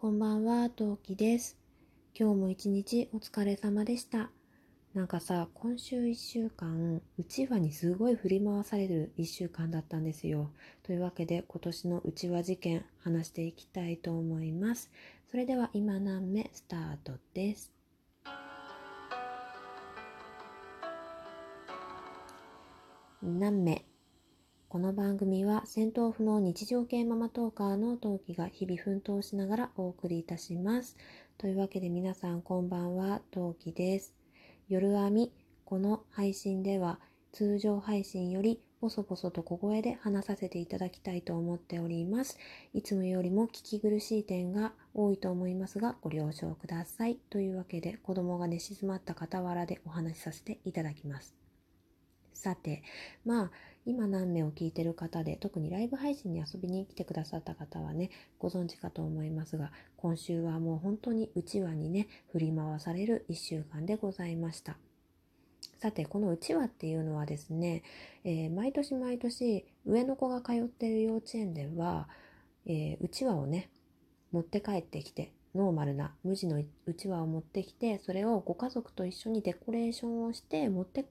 こんばんは、トウキです。今日も一日お疲れ様でした。なんかさ、今週一週間、うちわにすごい振り回される一週間だったんですよ。というわけで、今年のうちわ事件、話していきたいと思います。それでは、今何目スタートです。何目？この番組は戦闘不能日常系ママトーカーの陶器が日々奮闘しながらお送りいたします。というわけで皆さんこんばんは、陶器です。夜編み、この配信では通常配信よりボソボソと小声で話させていただきたいと思っております。いつもよりも聞き苦しい点が多いと思いますがご了承ください。というわけで子供が寝静まった傍らでお話しさせていただきます。さて、まあ今何名を聞いてる方で特にライブ配信に遊びに来てくださった方はねご存知かと思いますが今週はもう本当にうちわにね振り回される1週間でございました。さてこのうちわっていうのはですね、えー毎年毎年上の子が通ってる幼稚園では、えーうちわをね持って帰ってきてノーマルな無地のうちわを持ってきてそれをご家族と一緒にデコレーションをして持って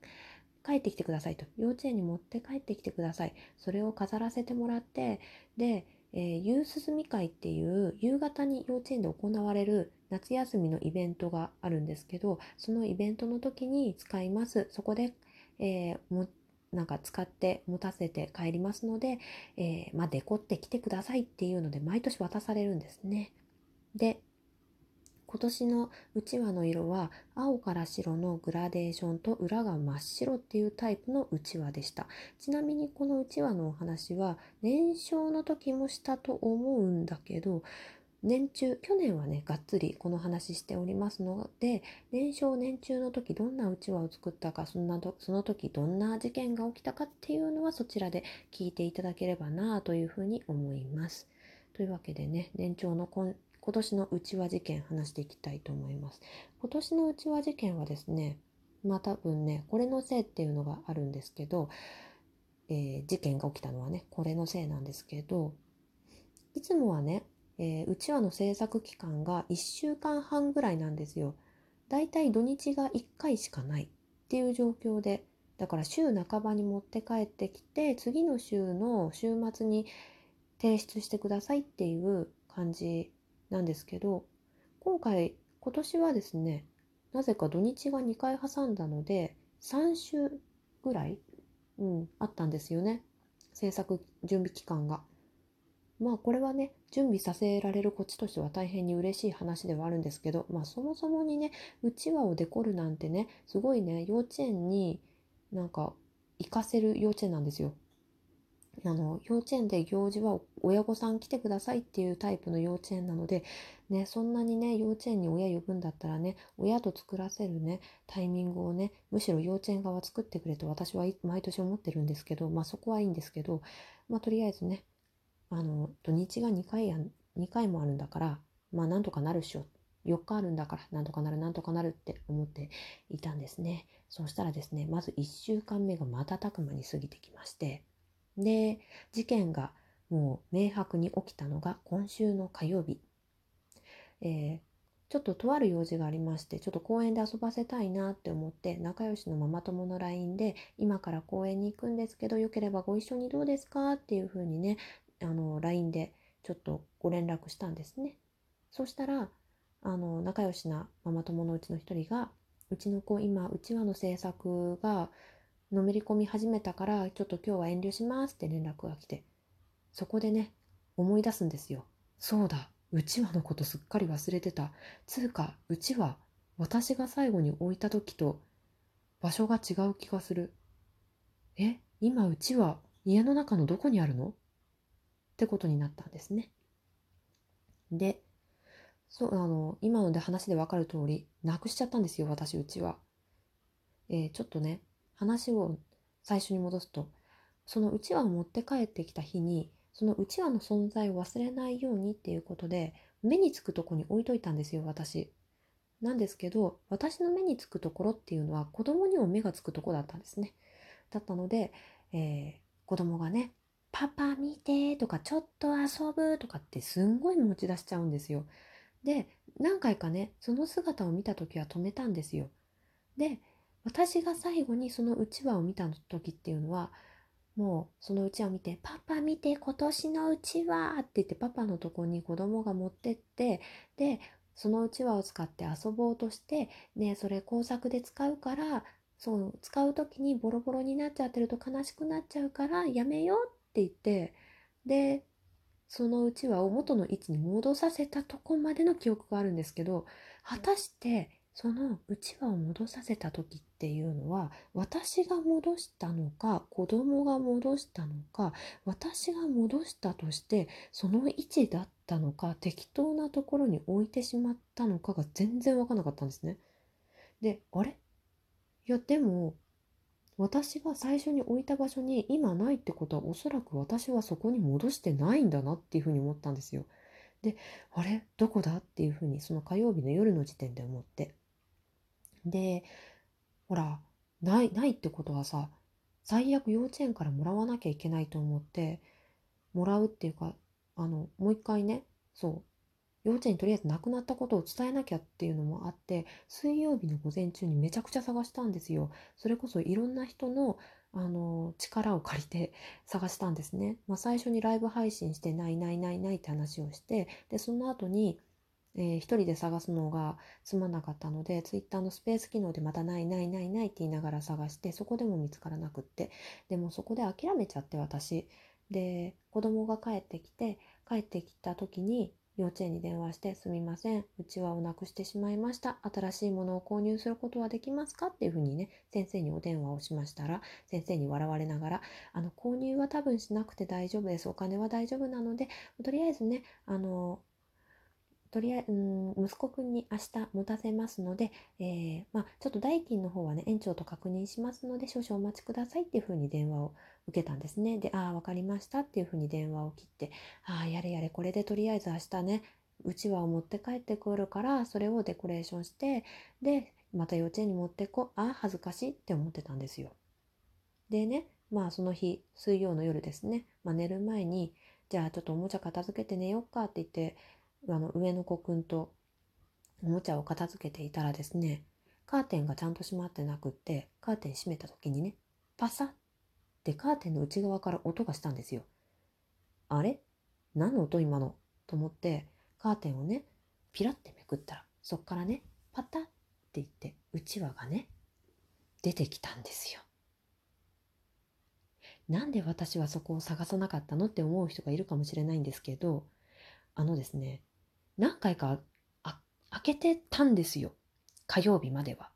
帰ってきてくださいと。幼稚園に持って帰ってきてください。それを飾らせてもらってで、えー、夕涼み会っていう夕方に幼稚園で行われる夏休みのイベントがあるんですけどそのイベントの時に使います。そこで、えーもなんか使って持たせて帰りますので、えーまあ、デコってきてくださいっていうので毎年渡されるんですね。で今年のうちわの色は青から白のグラデーションと裏が真っ白っていうタイプのうちわでした。ちなみにこのうちわのお話は年少の時もしたと思うんだけど年中去年はねがっつりこの話しておりますので年少年中の時どんなうちわを作ったかそんなその時どんな事件が起きたかっていうのはそちらで聞いていただければなというふうに思います。というわけでね年長の今今年のうちわ事件話していきたいと思います。今年のうちわ事件はですね、まあ多分ね、これのせいっていうのがあるんですけど、えー事件が起きたのはね、これのせいなんですけど、いつもはね、えーうちわの制作期間が1週間半ぐらいなんですよ。だいたい土日が1回しかないっていう状況で、だから週半ばに持って帰ってきて、次の週の週末に提出してくださいっていう感じなんですけど今回今年はですねなぜか土日が2回挟んだので3週ぐらい、うん、あったんですよね制作準備期間が。まあこれはね準備させられるこっちとしては大変に嬉しい話ではあるんですけどまあそもそもにねうちわをデコるなんてねすごいね幼稚園になんか行かせる幼稚園なんですよ。あの幼稚園で行事は親御さん来てくださいっていうタイプの幼稚園なので、ね、そんなにね幼稚園に親呼ぶんだったらね親と作らせるねタイミングをねむしろ幼稚園側作ってくれと私は毎年思ってるんですけどまあそこはいいんですけど、まあ、とりあえずねあの土日が2回や2回もあるんだからまあなんとかなるっしょ。4日あるんだからなんとかなるなんとかなるって思っていたんですね。そうしたらですねまず1週間目が瞬く間に過ぎてきましてで事件がもう明白に起きたのが今週の火曜日、えーちょっととある用事がありましてちょっと公園で遊ばせたいなって思って仲良しのママ友の LINE で今から公園に行くんですけどよければご一緒にどうですかっていう風にねあの LINE でちょっとご連絡したんですね。そしたらあの仲良しなママ友のうちの一人がうちの子今うちわの制作がのめり込み始めたからちょっと今日は遠慮しますって連絡が来てそこでね思い出すんですよ。そうだうちわのことすっかり忘れてた。つうかうちわ私が最後に置いた時と場所が違う気がする。え今うちわ家の中のどこにあるの？ってことになったんですね。でそうあの今ので話でわかる通りなくしちゃったんですよ私うちは、えーちょっとね話を最初に戻すとそのうちわを持って帰ってきた日にそのうちわの存在を忘れないようにっていうことで目につくとこに置いといたんですよ私。なんですけど私の目につくところっていうのは子供にも目がつくとこだったんですね。だったので、えー子供がね「パパ見て」とか「ちょっと遊ぶ」とかってすんごい持ち出しちゃうんですよ。で何回かねその姿を見た時は止めたんですよ。で私が最後にそのうちわを見た時っていうのはもうそのうちわを見て「パパ見て今年のうちわ」って言ってパパのとこに子供が持ってってでそのうちわを使って遊ぼうとしてねそれ工作で使うからそう使う時にボロボロになっちゃってると悲しくなっちゃうからやめようって言ってでそのうちわを元の位置に戻させたとこまでの記憶があるんですけど果たしてそのうちわを戻させた時っていうのは私が戻したのか子供が戻したのか私が戻したとしてその位置だったのか適当なところに置いてしまったのかが全然分かんなかったんですね。であれ？いやでも私が最初に置いた場所に今ないってことはおそらく私はそこに戻してないんだなっていうふうに思ったんですよ。であれ？どこだ？っていうふうにその火曜日の夜の時点で思ってでほらないないってことはさ最悪幼稚園からもらわなきゃいけないと思ってもらうっていうかあのもう一回ねそう幼稚園にとりあえず亡くなったことを伝えなきゃっていうのもあって水曜日の午前中にめちゃくちゃ探したんですよ。それこそいろんな人のあの力を借りて探したんですね。まあ、最初にライブ配信してないないないないって話をしてでその後にえー、一人で探すのがつまんなかったので、ツイッターのスペース機能でまたないないないないって言いながら探して、そこでも見つからなくって、でもそこで諦めちゃって私。で、子供が帰ってきて、帰ってきた時に幼稚園に電話してすみません、うちわをなくしてしまいました。新しいものを購入することはできますかっていうふうにね、先生にお電話をしましたら、先生に笑われながら、あの、購入は多分しなくて大丈夫です。お金は大丈夫なので、とりあえずね、あの、とりあえず、息子くんに明日持たせますので、えー、まあ、ちょっと代金の方はね、園長と確認しますので、少々お待ちくださいっていうふうに電話を受けたんですね。で、ああ、わかりましたっていうふうに電話を切って、ああ、やれやれ、これでとりあえず明日ね、うちわを持って帰ってくるから、それをデコレーションして、で、また幼稚園に持ってこ、ああ、恥ずかしいって思ってたんですよ。でね、まあその日、水曜の夜ですね、まあ、寝る前に、じゃあちょっとおもちゃ片付けて寝よっかって言って、あの上の子くんとおもちゃを片付けていたらですね、カーテンがちゃんと閉まってなくって、カーテン閉めた時にね、パサッってカーテンの内側から音がしたんですよ。あれ？何の音？今の？と思って、カーテンをね、ピラってめくったら、そっからね、パタッって言って、うちわがね、出てきたんですよ。なんで私はそこを探さなかったの？って思う人がいるかもしれないんですけど、あのですね、何回か開けてたんですよ。火曜日までは。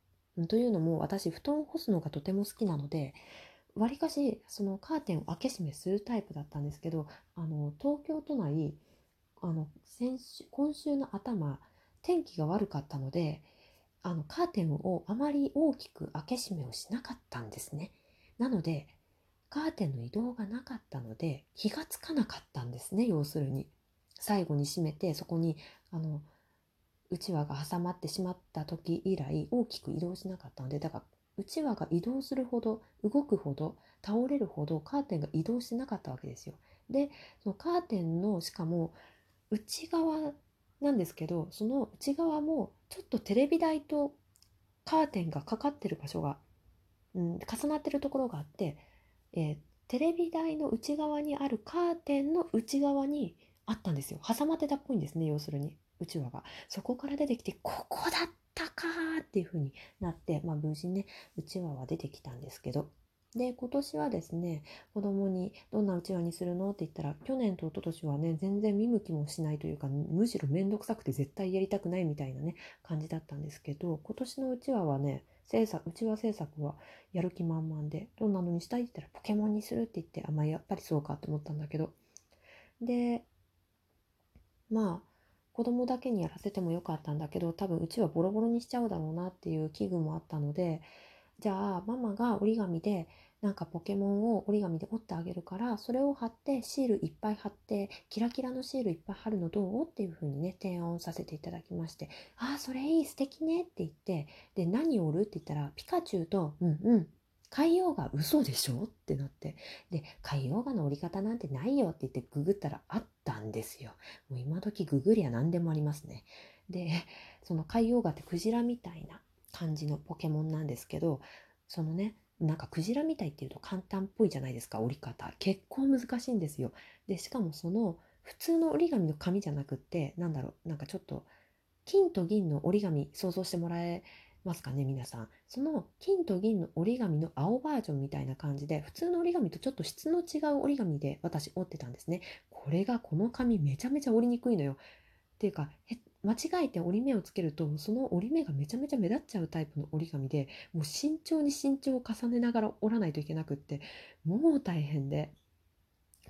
というのも私布団を干すのがとても好きなのでわりかしそのカーテンを開け閉めするタイプだったんですけどあの東京都内あの先週今週の頭天気が悪かったのであのカーテンをあまり大きく開け閉めをしなかったんですね。なのでカーテンの移動がなかったので気がつかなかったんですね要するに。最後に閉めてそこにあのうちわが挟まってしまった時以来大きく移動しなかったのでだからうちわが移動するほど動くほど倒れるほどカーテンが移動しなかったわけですよ。でそのカーテンのしかも内側なんですけどその内側もちょっとテレビ台とカーテンがかかってる場所が、うん、重なってるところがあって、えー、テレビ台の内側にあるカーテンの内側にあったんですよ。挟まってたっぽいんですね要するに。うちわが。そこから出てきてここだったかっていう風になってまあ無事ねうちわは出てきたんですけど。で今年はですね子供に「どんなうちわにするの?」って言ったら去年と一昨年はね全然見向きもしないというかむしろ面倒くさくて絶対やりたくないみたいなね感じだったんですけど今年のうちわはね制作うちわ制作はやる気満々でどんなのにしたい？って言ったらポケモンにするって言ってあまあやっぱりそうかと思ったんだけど。でまあ子供だけにやらせてもよかったんだけど多分うちはボロボロにしちゃうだろうなっていう危惧もあったのでじゃあママが折り紙でなんかポケモンを折り紙で折ってあげるからそれを貼ってシールいっぱい貼ってキラキラのシールいっぱい貼るのどうっていう風にね提案させていただきましてああそれいい素敵ねって言ってで何折る？って言ったらピカチュウとうんうん海洋画嘘でしょ？ってなって。で、海洋画の折り方なんてないよって言ってググったらあったんですよ。もう今時ググりゃ何でもありますね。でその海洋画ってクジラみたいな感じのポケモンなんですけどそのねなんかクジラみたいっていうと簡単っぽいじゃないですか折り方結構難しいんですよでしかもその普通の折り紙の紙じゃなくってなんだろうなんかちょっと金と銀の折り紙想像してもらえますかね皆さん。その金と銀の折り紙の青バージョンみたいな感じで普通の折り紙とちょっと質の違う折り紙で私折ってたんですね。これがこの紙めちゃめちゃ折りにくいのよ。っていうか間違えて折り目をつけるとその折り目がめちゃめちゃ目立っちゃうタイプの折り紙でもう慎重に慎重を重ねながら折らないといけなくってもう大変で。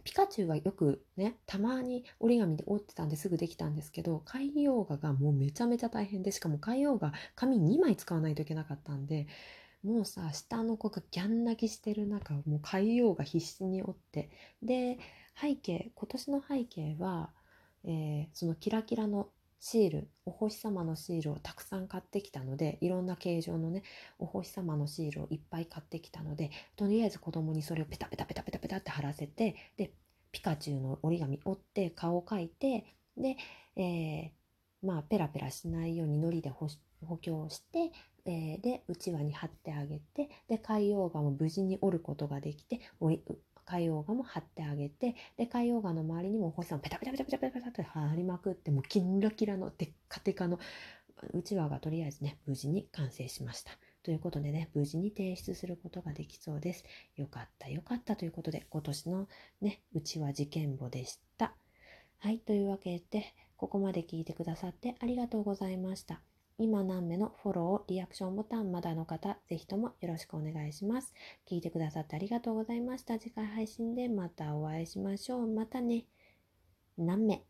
ピカチュウはよくねたまに折り紙で折ってたんですぐできたんですけど海洋画がもうめちゃめちゃ大変でしかも海洋画紙2枚使わないといけなかったんでもうさ下の子がギャン泣きしてる中もう海洋画必死に折ってで背景今年の背景は、えー、そのキラキラのシールお星様のシールをたくさん買ってきたのでいろんな形状のねお星様のシールをいっぱい買ってきたのでとりあえず子供にそれをペタペタペタペタペタって貼らせてでピカチュウの折り紙折って顔を描いてで、えー、まあペラペラしないように糊で補強して、えー、でうちわに貼ってあげてで海洋画も無事に折ることができて海洋画も貼ってあげてで海洋画の周りにもお星さんペタペタペタペタペタペタって貼りまくってもうキンラキラのテッカテカのうちわがとりあえずね無事に完成しました。ということでね、無事に提出することができそうです。よかった、よかったということで、今年のね、うちは事件簿でした。はい、というわけで、ここまで聞いてくださってありがとうございました。今何目のフォロー、リアクションボタンまだの方、ぜひともよろしくお願いします。聞いてくださってありがとうございました。次回配信でまたお会いしましょう。またね。何目